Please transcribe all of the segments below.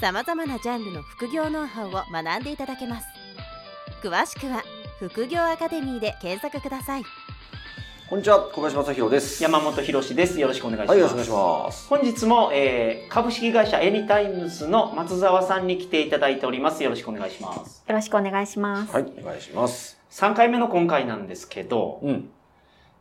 さまざまなジャンルの副業ノウハウを学んでいただけます詳しくは副業アカデミーで検索くださいこんにちは、小林正弘です。山本博です。よろしくお願いします。はい、よろしくお願いします。本日も、えー、株式会社エニタイムズの松沢さんに来ていただいております。よろしくお願いします。よろしくお願いします。はい、お願いします。3回目の今回なんですけど、うん。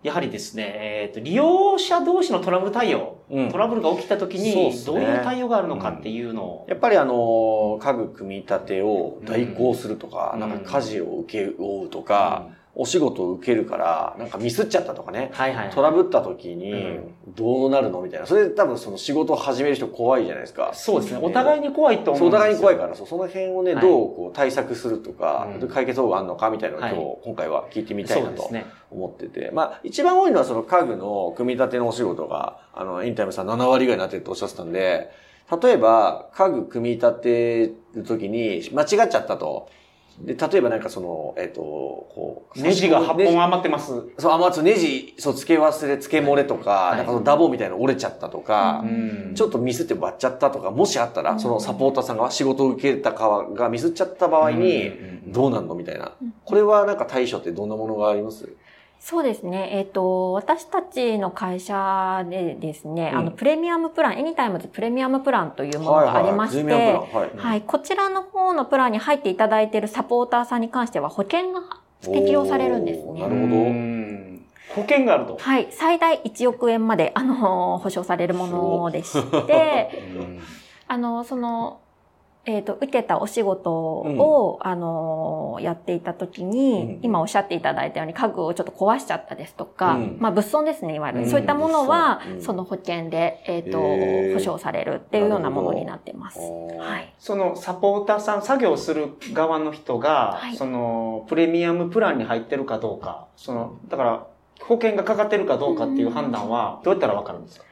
やはりですね、えっ、と、利用者同士のトラブル対応、うん。トラブルが起きた時にどういう対応があるのかっていうのを、やっぱりあの、家具組み立てを代行するとか、うん。なんか家事を請け負うとか、お仕事を受けるから、なんかミスっちゃったとかね、はいはい。トラブった時にうんどうなるのみたいな。それで多分その仕事を始める人怖いじゃないですか。そうですね。お互いに怖いと思そうう、おんですよ。互いに怖いから、そうその辺をね、はいどうこう対策するとか、うん解決法があるのかみたいなのを今日、はい今回は聞いてみたいなと。思ってて。まあ、一番多いのはその家具の組み立てのお仕事が、あの、インタイムさん7割ぐらいになってるとおっしゃってたんで、例えば、家具組み立てるときに間違っちゃったと。で、例えばなんかその、えっ、と、こう、ネジが8ネジ本余ってます。そう、余つネジ、そう、付け忘れ、付け漏れとか、い。なんかそのダボみたいなの折れちゃったとか、うん。ちょっとミスって割っちゃったとか、もしあったら、そのサポーターさんが仕事を受けた側がミスっちゃった場合に、どうなんのみたいな。これはなんか対処ってどんなものがあります？そうですね。えっ、と、私たちの会社でですね、うん。あの、プレミアムプラン、エニタイムズプレミアムプランというものがありまして、はい。はい、こちらの方のプランに入っていただいているサポーターさんに関しては保険が適用されるんですね。なるほど。うん。保険があると。はい、最大1億円まで、あの、保証されるものでして、あの、その、えっ、と、受けたお仕事を、あの、やっていたときに、うん今おっしゃっていただいたように家具をちょっと壊しちゃったですとか、うん。まあ物損ですね、いわゆる。うん。そういったものは、その保険で、えっ、と、へー。保証されるっていうようなものになってます。ははい。そのサポーターさん、作業する側の人が、はい。そのプレミアムプランに入ってるかどうか、その、だから保険がかかってるかどうかっていう判断はどうやったらわかるんですか、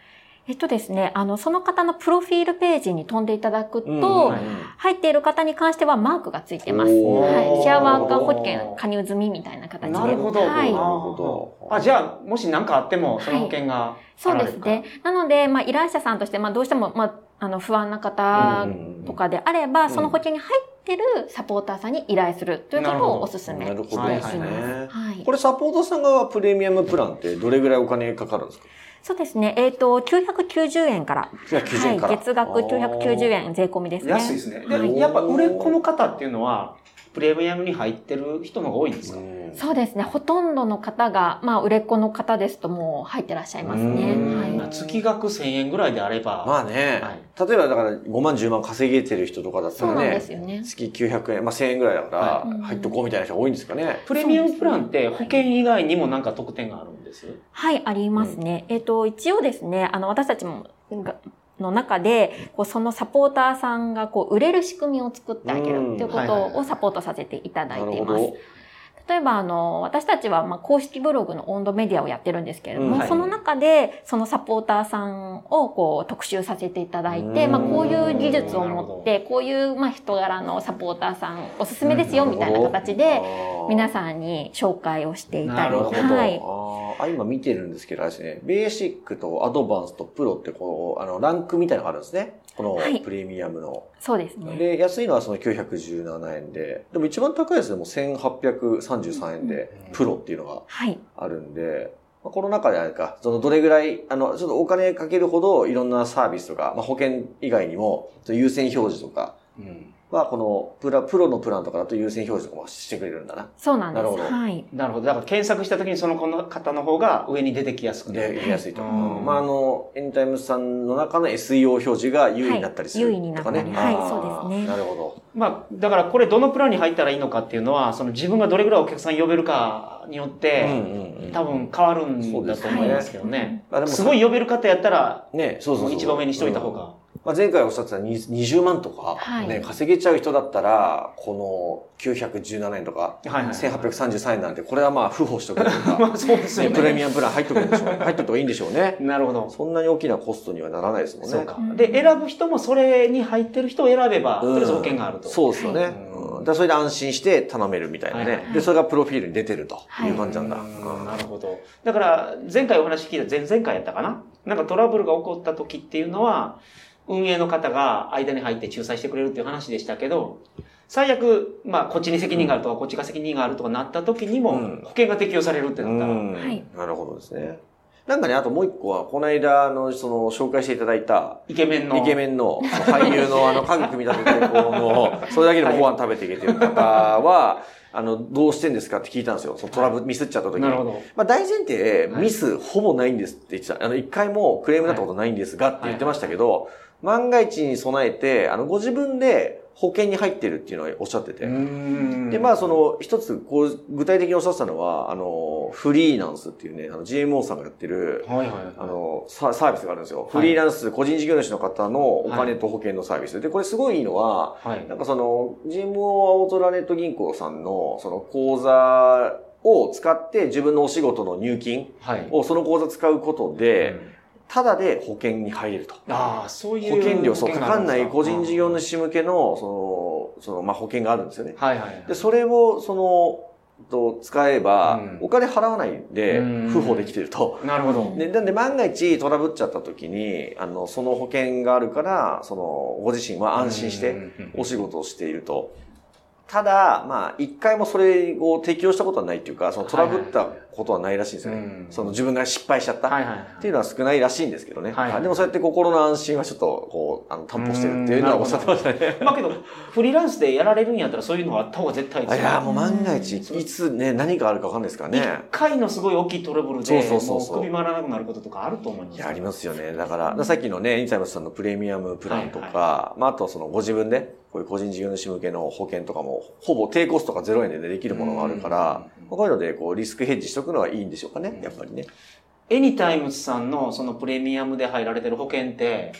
えっとですね、あの、その方のプロフィールページに飛んでいただくと、うんはい入っている方に関してはマークがついてます。はい。シェアワーカー保険加入済みみたいな形で。なるほど。はい。なるほどあ、じゃあ、もし何かあっても、その保険がそうですね。なので、まあ、依頼者さんとして、まあ、どうしても、まあ、あの、不安な方とかであれば、んその保険に入ってるサポーターさんに依頼するということをお勧めなるほどはいしています。ですね。はいこ。れサポーターさん側プレミアムプランってどれぐらいお金かかるんですか？そうですね。えっ、と、990円から。990円からはい。月額990円税込みですね。安いですね。で、はいやっぱ売れっ子の方っていうのは、プレミアムに入ってる人の方が多いんですか、うんそうですね。ほとんどの方が、まあ、売れっ子の方ですともう入ってらっしゃいますね。うんはい。まあ月額1000円ぐらいであれば、まあね、はい例えばだから5万10万稼げてる人とかだったらそうなんでね、すよね。月900円、まあ1000円ぐらいだかはら入っとこうみたいな人が多いんですかね。プレミアムプランって保険以外にもなんか特典があるんです？はい、ありますね。えっ、と、一応ですね、あの、私たちも、がの中で、こうそのサポーターさんが、こう、売れる仕組みを作ってあげるっていうことをサポートさせていただいています。例えば、あの、私たちは、まあ、公式ブログの温度メディアをやってるんですけれども、うん。はい。その中で、そのサポーターさんを、こう、特集させていただいて、うん。まあ、こういう技術を持って、こういう、まあ、人柄のサポーターさん、おすすめですよ、みたいな形で、皆んさんに紹介をしていたり、なるほど。はい。あ、今見てるんですけど、あれですね、ベーシックとアドバンスとプロってこう、あの、ランクみたいなのがあるんですね。このはいプレミアムの。そうですね。で、安いのはその917円で、でも一番高いやつでも1833円で、プロっていうのがはい。あるんで、まあこの中であれか、そのどれぐらい、あの、ちょっとお金かけるほどいろんなサービスとか、まあ、保険以外にも、その優先表示とかうん。は、このプラ、プロのプランとかだと優先表示とかもしてくれるんだな。そうなんです。なるほどはい。なるほど。だから検索した時にその方の方が上に出てきやすくなで、る。やりやすいと。うんまあ、あの、エニタイムズさんの中の SEO 表示が優位になったりする、はい優位になとかね。ったりはいそうですねなるほど。まあ、だからこれどのプランに入ったらいいのかっていうのは、その自分がどれぐらいお客さん呼べるかによっうんて、うんうん。多分変わるんだと思いますけどね。あでもすごい呼べる方やったら、ね、そうそうそう。もう一番上にしといた方が。まあ、前回おっしゃってた20 20万とか、はいね、稼げちゃう人だったら、この917円とか、はいはい1833円なんて、これはまあ、付保しとくというか、まあそうですよね、プレね。ミアムプラン入っとくんでしょうね。入っとくといいんでしょうね。なるほど。そんなに大きなコストにはならないですもんね。そうか。で、選ぶ人もそれに入ってる人を選べば、うんとりあえず保険があると。そうですよね。はいうんだそれで安心して頼めるみたいなね。はいはいで、それがプロフィールに出てるという感じなんだ。うんなるほど。だから、前回お話聞いた前々回やったかな？なんかトラブルが起こった時っていうのは、運営の方が間に入って仲裁してくれるっていう話でしたけど、最悪、まあ、こっちに責任があるとか、こっちが責任があるとかなった時にもうん、保険が適用されるってなったら、うんはいなるほどですね。なんかね、あともう一個は、この間、あの、その、紹介していただいた、イケメンの。イケメンの俳優のあの家具組み立ててこの、それだけでもご飯食べていけてる方は、あの、どうしてんですかって聞いたんですよ。そのトラブル、ミスっちゃった時に。なるほど。まあ大前提、はいミスほぼないんですって言ってた。あの、一回もクレームになったことないんですがって言ってましたけど、万が一に備えて、あの、ご自分で保険に入ってるっていうのをおっしゃってて。で、まあ、その、一つ、こう、具体的におっしゃってたのは、あの、フリーランスっていうね、あの、GMO さんがやってる、はいはい。あの、ササービスがあるんですよ。フリーランス、個人事業主の方のお金と保険のサービス。で、これすごいいいのは、はい。なんかその、GMO 青空ネット銀行さんの、その口座を使って自分のお仕事の入金はい。をその口座使うことで、ただで保険に入れると。ああ、そういう。保険料、そう、か？かんない個人事業の。主向けの、その、その、まあ、保険があるんですよね。はいはい。で、それを、その、と使えばうん、お金払わないん、付保できてると。なるほど。で、なんで万が一トラブっちゃった時に、あの、その保険があるから、その、ご自身は安心してお仕事をしていると。ただ、まあ、一回もそれを適用したことはないっていうか、そのトラブったことはないらしいんですよね。うんその自分が失敗しちゃった。はいはい。っていうのは少ないらしいんですけどね。はいはいでもそうやって心の安心はちょっと、こう、あの、担保してるっていうのはおっしゃってましたね。まあけど、フリーランスでやられるんやったらそういうのはあった方が絶対ですよいや、もう万が一、いつね、何があるかわかんないですから一ね。回のすごい大きいトラブルで、そうそうそう首回らなくなることとかあると思います。いや、ありますよね。だから、さっきのね、インサイムスさんのプレミアムプランとか、はいまあ、あとそのご自分で、こういう個人事業主向けの保険とかも、ほぼ低コストが0円で、ね、できるものがあるから、こういうので、こう、リスクヘッジしとくのはいいんでしょうかね、やっぱりね。エニタイムズさんのそのプレミアムで入られてる保険って、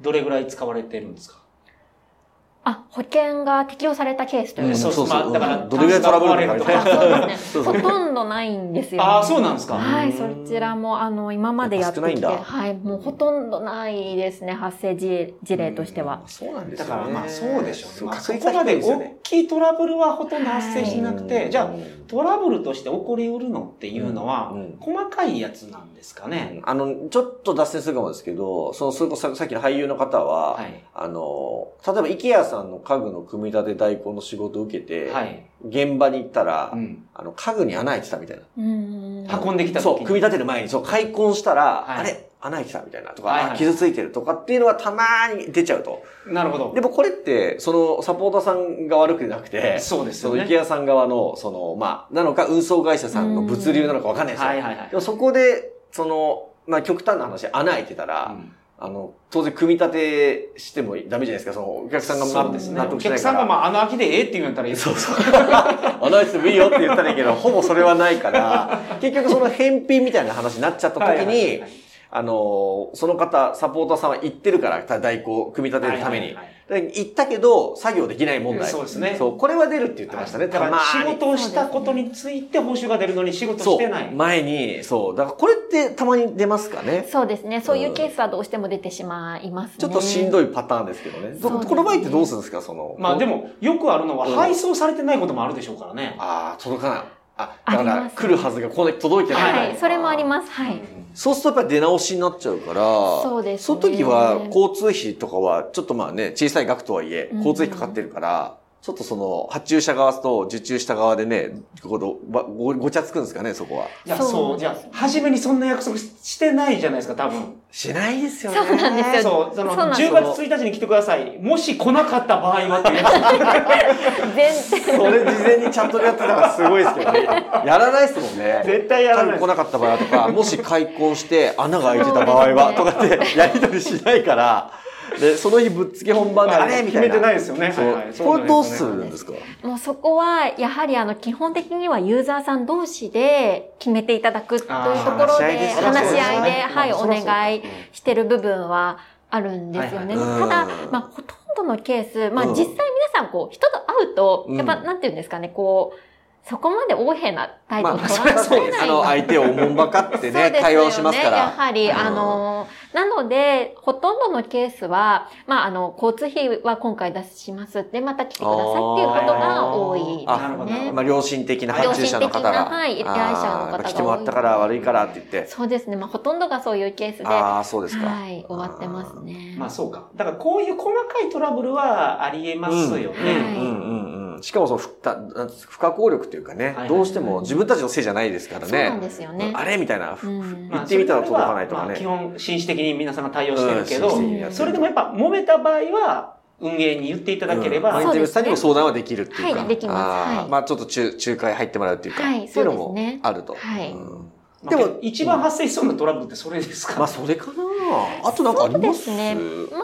どれぐらい使われてるんですか？あ、保険が適用されたケースということそうそうそうまあだからうんどれぐらいトラブルがタンスが壊れる。とあそうですね。ほとんどないんですよ、ああ、そうなんですか。はい、うんそちらも、あの、今までやってきて、はい、もうほとんどないですね、発生事事例としては。そうなんですだからまあそうでしょうね。まあ、そこまで大きいトラブルはほとんど発生しなくて、うんじゃあトラブルとして起こりうるのっていうのは、うん細かいやつなんですかね。あの、ちょっと脱線するかもですけど、その、それこそささっきの俳優の方は、はい。あの、例えば、イケアさんの家具の組み立て代行の仕事を受けて、はい。現場に行ったら、うん。あの、家具に穴開いてたみたいな。うん運んできた時にそう、組み立てる前に、そう、開墾したら、はいあれ穴開いてたみたいなとか、はいはいあ傷ついてるとかっていうのがたまに出ちゃうと。なるほど。でもこれって、その、サポーターさんが悪くなくて、そうですよね。その、池谷さん側の、その、まあ、なのか、運送会社さんの物流なのかわかんないですよ。はいはいはいで。もそこで、その、まあ、極端な話、穴開いてたら、うんあの、当然組み立てしてもダメじゃないですか、その、お客さんが。納お得しないから。客さんがまあ穴開きでええって言うんやったらいいそうそう。穴開いててもいいよって言ったらいいけど、ほぼそれはないから、結局その返品みたいな話になっちゃった時に、あの、その方、サポーターさんは行ってるから、代行、組み立てるために。はいはいはいで行ったけど、作業できない問題。そうですねそう、これは出るって言ってましたね。だから仕事をしたことについて報酬が出るのに仕事してない。前に、そう。だからこれってたまに出ますかね。そうですね。そういうケースはどうしても出てしまいますね。ちょっとしんどいパターンですけどね。この場合ってどうするんですか？その。まあでも、よくあるのはうん配送されてないこともあるでしょうからね。ああ、届かない。あ、だから来るはずがこの届いてない。はい、それもあります。はい。そうするとやっぱり出直しになっちゃうから、そうですねその時は交通費とかは、ちょっとまあね、小さい額とはいえ、うん交通費かかってるから、ちょっとその、発注者側と受注した側でね、このばごごちゃつくんですかね、そこは。いや、そうじゃあ、初めにそんな約束してないじゃないですか、多分。しないですよね。そうなんですよそう、その、そうなんです10月1日に来てください。もし来なかった場合はっていうや全然。それ事前にちゃんとやってたらすごいですけどね。やらないですもんね。つ。絶対やらない多分来なかった場合とか、もし開口して穴が開いてた場合は、とかってやり取りしないから、で、その日ぶっつけ本番で、あれみたいな。決めてないですよね。そう。はいはい。これどうするんですか？もうそこは、やはりあの、基本的にはユーザーさん同士で決めていただくというところで、話し合いではい、お願いしてる部分はあるんですよね。はいはい。ただうん、まあ、ほとんどのケース、まあ、うん。実際皆さん、こう、人と会うと、うんやっぱ、なんていうんですかね、こう、そこまで横柄な態度をまあ、取らそれはそうです。あの、ない相手をおもんばかってね、ね会話をしますから。やはり、うんあの、なので、ほとんどのケースは、まあ、あの、交通費は今回出しますって、また来てくださいっていうことが多いですなるほどね。まあ、良心的な発注者の方が。良心的なはい依頼者の方があーやっぱ来てもらったから悪いからって言って。そうですね。まあ、ほとんどがそういうケースで、はああ、そうですか。い、終わってますね。まあそうか。だからこういう細かいトラブルはありえますよね。うんうんうんうん。しかもその不不可抗力っていうかね、はいどうしても自分たちのせいじゃないですからそうなんね。ですよね。あれ？みたいな。うん。まあ行ってみたら届かないとかね。基本紳士的に皆さんが対応してるけど、それでもやっぱ揉めた場合は運営に言っていただければ、うん。まあインタビューさんにも相談はできるっていうか。はいできます。はい。まあちょっと仲仲介入ってもらうっていうか、はいっていうのもあると。はい。うん。まあでも一番発生しそうなトラブルってそれですか、まあそれかな。あとなんかあります？そうですね。ま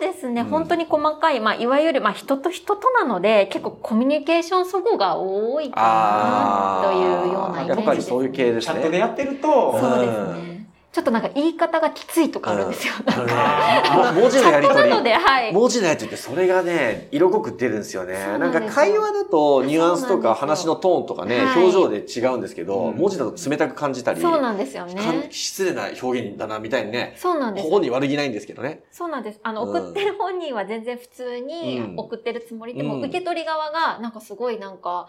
ですね、うん本当に細かい、まあ、いわゆる、まあ、人と人となので、結構コミュニケーション齟齬が多いか。なというようなイメージです、ね。やっぱりそういう系ですチャね。ットでやってると、うんそうですね。ちょっとなんか言い方がきついとかあるんですよ。あのねあも文字のやり取りい。文字のやつってそれがね、色濃く出るんですよね。なかなんんですよ会話だとニュアンスとか話のトーンとかね、はい表情で違うんですけど、うん文字だと冷たく感じたり、そうなんですよかんね。失礼な表現だなみたいにね、そうなんですこ。こに悪気ないんですけどね。そうなんです。あの、うん送ってる本人は全然普通にうん送ってるつもりでも、うん受け取り側がなんかすごいなんか、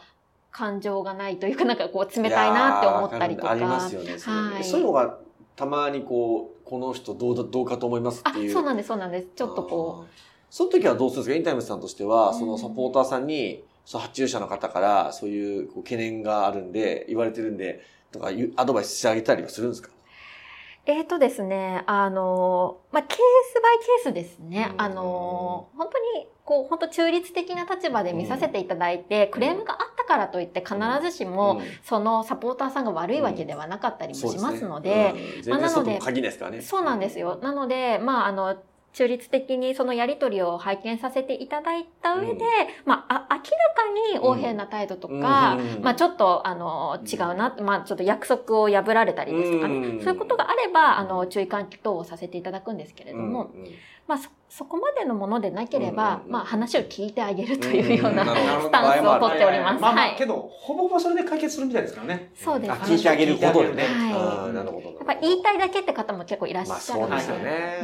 感情がないというか、なんかこう冷たいなって思ったりとか。ありますよね。そういうのがたまにこう、この人どうだどうかと思いますあっていう。、そうなんです、そうなんです。ちょっとこあー。その時はどうするんですか？エニタイムズさんとしては、うん。そのサポーターさんに、その発注者の方からそういうこう懸念があるんで、言われてるんで、とかアドバイスしてあげたりはするんですか？う、えーとですね、あの、まあ、ケースバイケースですね。うん。あの、本当に、こう、本当中立的な立場で見させていただいて、クレームがあったからといって必ずしも、うん。そのサポーターさんが悪いわけではなかったりもしますので、まあなのですからね。そうなんですよ。なので、まあ、あの、中立的にそのやりとりを拝見させていただいた上で、うん。まあ、あ明らかに横柄な態度とか、うん。まあ、ちょっと、あの、違うな、まあ、ちょっと約束を破られたりですとかね、うん。そういうことがあれば、あの、注意喚起等をさせていただくんですけれども、うん。うん。まあ、そ、そこまでのものでなければ、うん。うん。うん。まあ、話を聞いてあげるというようなスタンスをとっております。まあまあ、はい。けど、ほぼほぼそれで解決するみたいですからね。そうです。あ聞いてあげることでね。はい。うんなるほど。やっぱり言いたいだけって方も結構いらっしまあゃるそうですよね。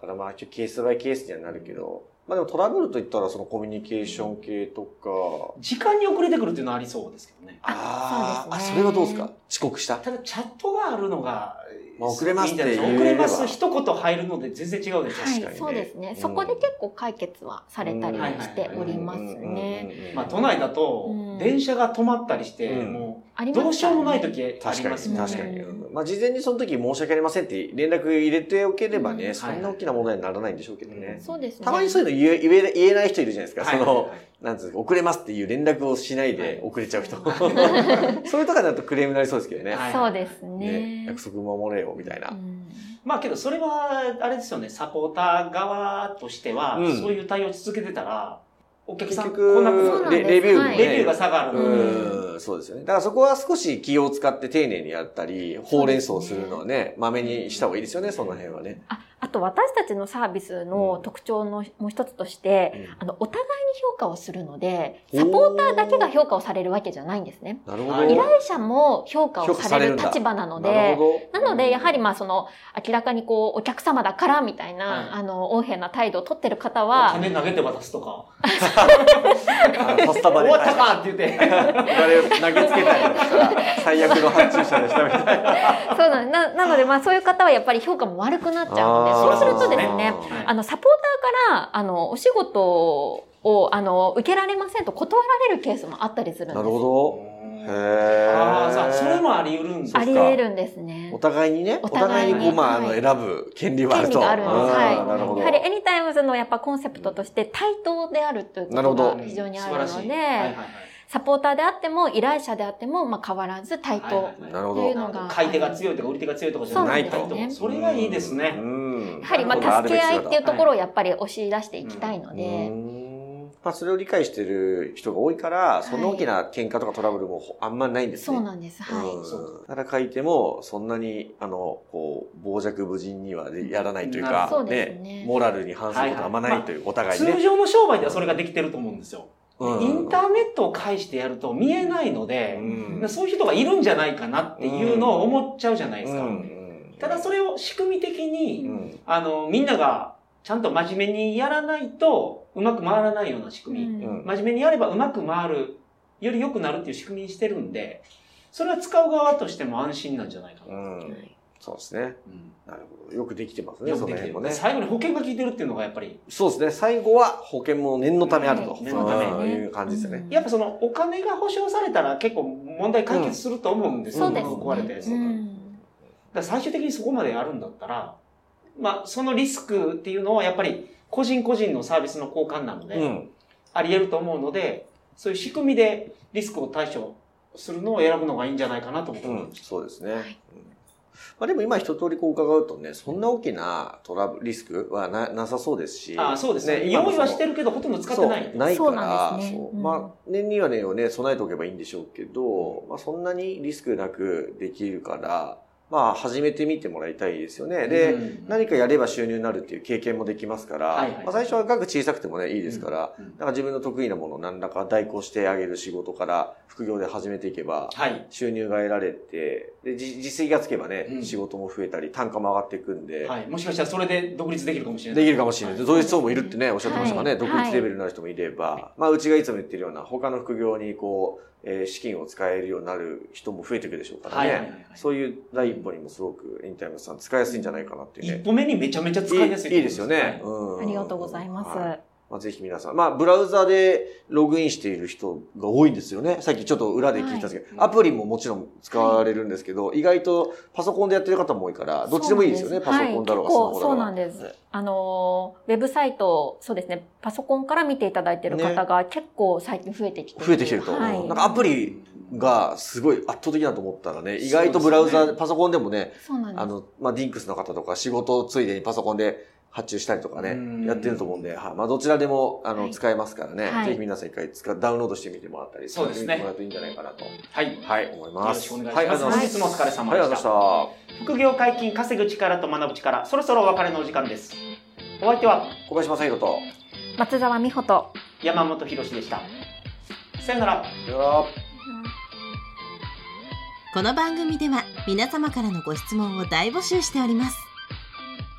だからまあケースバイケースにはなるけど、まあでもトラブルといったらそのコミュニケーション系とか、時間に遅れてくるっていうのはありそうですけどね。あーあ、そうですね。それはどうですか？遅刻した？ただ、チャットがあるのが、まあ遅れますって遅れます、一言入るので全然違うでしょ？確かにね。はい、そうですね。うん。そこで結構解決はされたりしておりますね。まあ、都内だとうん、電車が止まったりして、うん。もありう、どうしようもないと時あ確かに、りますもんね。確かに。うんまあ事前にその時申し訳ありませんって連絡入れておければね、うんそんな大きな問題にならないんでしょうけどね。そうですね。たまにそういうの言え言えない人いるじゃないですか。はいその、なんつうの遅れますっていう連絡をしないで遅れちゃう人。そういうとかだとクレームになりそうですけどね。はいそうですねね。約束守れよ、みたいな。うんまあけどそれは、あれですよね、サポーター側としては、うんそういう対応を続けてたら、お客さん結局来なくなる。そうなんですレレビューレビューが下がる。そうですよね。だからそこは少し気を使って丁寧にやったり、ほうれん草するのはね、まめにした方がいいですよね、その辺はね。ああと私たちのサービスの特徴のもう一つとして、うんあの、お互いに評価をするので、サポーターだけが評価をされるわけじゃないんですね。なるほど。はい依頼者も評価をされる立場なので、ほど。なので、やはりまあその、明らかにこう、お客様だからみたいな、はいあの、横柄な態度を取ってる方は、金投げて渡すとか。パスタバで終わったかって言って。投げつけたりとかしたら、最悪の発注者でしたみたいな。そうなんななので、まあそういう方はやっぱり評価も悪くなっちゃうので、そうするとですね、はいあの、サポーターから、あの、お仕事を、あの、受けられませんと断られるケースもあったりするんです。なるほど。へーああ、それもあり得るんですあり得るんですねお。互いにね、おお互いに互いにこう、まあ、あの、はい選ぶ権利はあると。権利があるんです。はい。なるほど。やはりエニタイムズのやっぱコンセプトとして対等であるということなるほどが非常にあるので、サポーターであっても依頼者であっても、まあ変わらず対等。はいうのが買い手が強いとか売り手が強いとかじゃないと。ねそれがいいですね。うん。やはりまあ助け合いっていうところをやっぱり押し出していきたいので、うんまあ、それを理解してる人が多いから、そんな大きな喧嘩とかトラブルもほあんまないんですね。そうなんです。はい。うん。だから書いても、そんなに、あの、こう、傍若無人にはでやらないというかうですねモラルに反することはあんまないという、お互いに通ね。常の商売ではそれができてると思うんですよ。うんインターネットを介してやると見えないので、うん。そういう人がいるんじゃないかなっていうのを思っちゃうじゃないですか。うん。ただそれを仕組み的に、うん。あの、みんながちゃんと真面目にやらないとうまく回らないような仕組み。うん。真面目にやればうまく回る、より良くなるっていう仕組みにしてるんで、それは使う側としても安心なんじゃないかな。うんそうですね。うんなるほど。よくできてますね。その辺もね。最後に保険が効いてるっていうのがやっぱり、そうですね。最後は保険も念のためあると。はい念のためうんいう感じですよね。やっぱそのお金が保証されたら結構問題解決すると思うんですよ。そうですね。壊れたやつとか。最終的にそこまでやるんだったら、まあ、そのリスクっていうのはやっぱり個人個人のサービスの交換なので、うん。あり得ると思うので、そういう仕組みでリスクを対処するのを選ぶのがいいんじゃないかなと思ってうんま、す。そうですね。いうんまあでも今一通りこう伺うとね、そんな大きなトラブル、リスクはななさそうですし。ああそうですね。用意はしてるけど、ほとんど使ってない。そうないかそうら、なんですねうんそうまあ、念には念をね、備えておけばいいんでしょうけど、まあ、そんなにリスクなくできるから、まあ、始めてみてもらいたいですよね。で、うん何かやれば収入になるっていう経験もできますから、はいはいまあ、最初は額小さくてもね、いいですから、うんうんなんか自分の得意なものを何らか代行してあげる仕事から副業で始めていけば、はい。収入が得られて、で、じ実績がつけばね、うん仕事も増えたり、単価も上がっていくんで、はい。もしかしたらそれで独立できるかもしれない。できるかもしれない。同一層もいるってね、おっしゃってましたからね、はい独立レベルになる人もいれば、まあ、うちがいつも言ってるような、他の副業にこう、えー資金を使えるようになる人も増えていくでしょうからね、はいはいはいはいそういう第一歩にもすごくインタイムさん使いやすいんじゃないかなっていうね。一歩目にめちゃめちゃ使いやすいいいいですよね。はうんありがとうございます。はいまあ、ぜひ皆さん、まあ、ブラウザでログインしている人が多いんですよね。さっきちょっと裏で聞いたんですけど、はいアプリももちろん使われるんですけど、意外とパソコンでやってる方も多いから、どっちでもいいですよね。パソコンだろうが、はいスマホだろうが。そうなんです。あのー、ウェブサイト、そうですね、パソコンから見ていただいてる方が結構最近増えてきて増えてきてると。はい。なんかアプリがすごい圧倒的だと思ったらね、意外とブラウザ、ねパソコンでもね、そうなんです。あの、まあ、ディンクスの方とか仕事ついでにパソコンで発注したりとかねうん、やってると思うんで、はい。まあ、どちらでも、あの、はい使えますからね、はいぜひ皆さん一回使うダウンロードしてみてもらったり、そうですねてもらうといいんじゃないかなと。はい。はい、思います。よろしくお願いしますはい。本日もお疲れ様でしがとうございました副業解禁、稼ぐ力と学ぶ力、そろそろお別れのお時間です。お相手はた。小林正宏と、松沢美穂と、山本博史でした。さよなら。よろこの番組では皆様からのご質問を大募集しております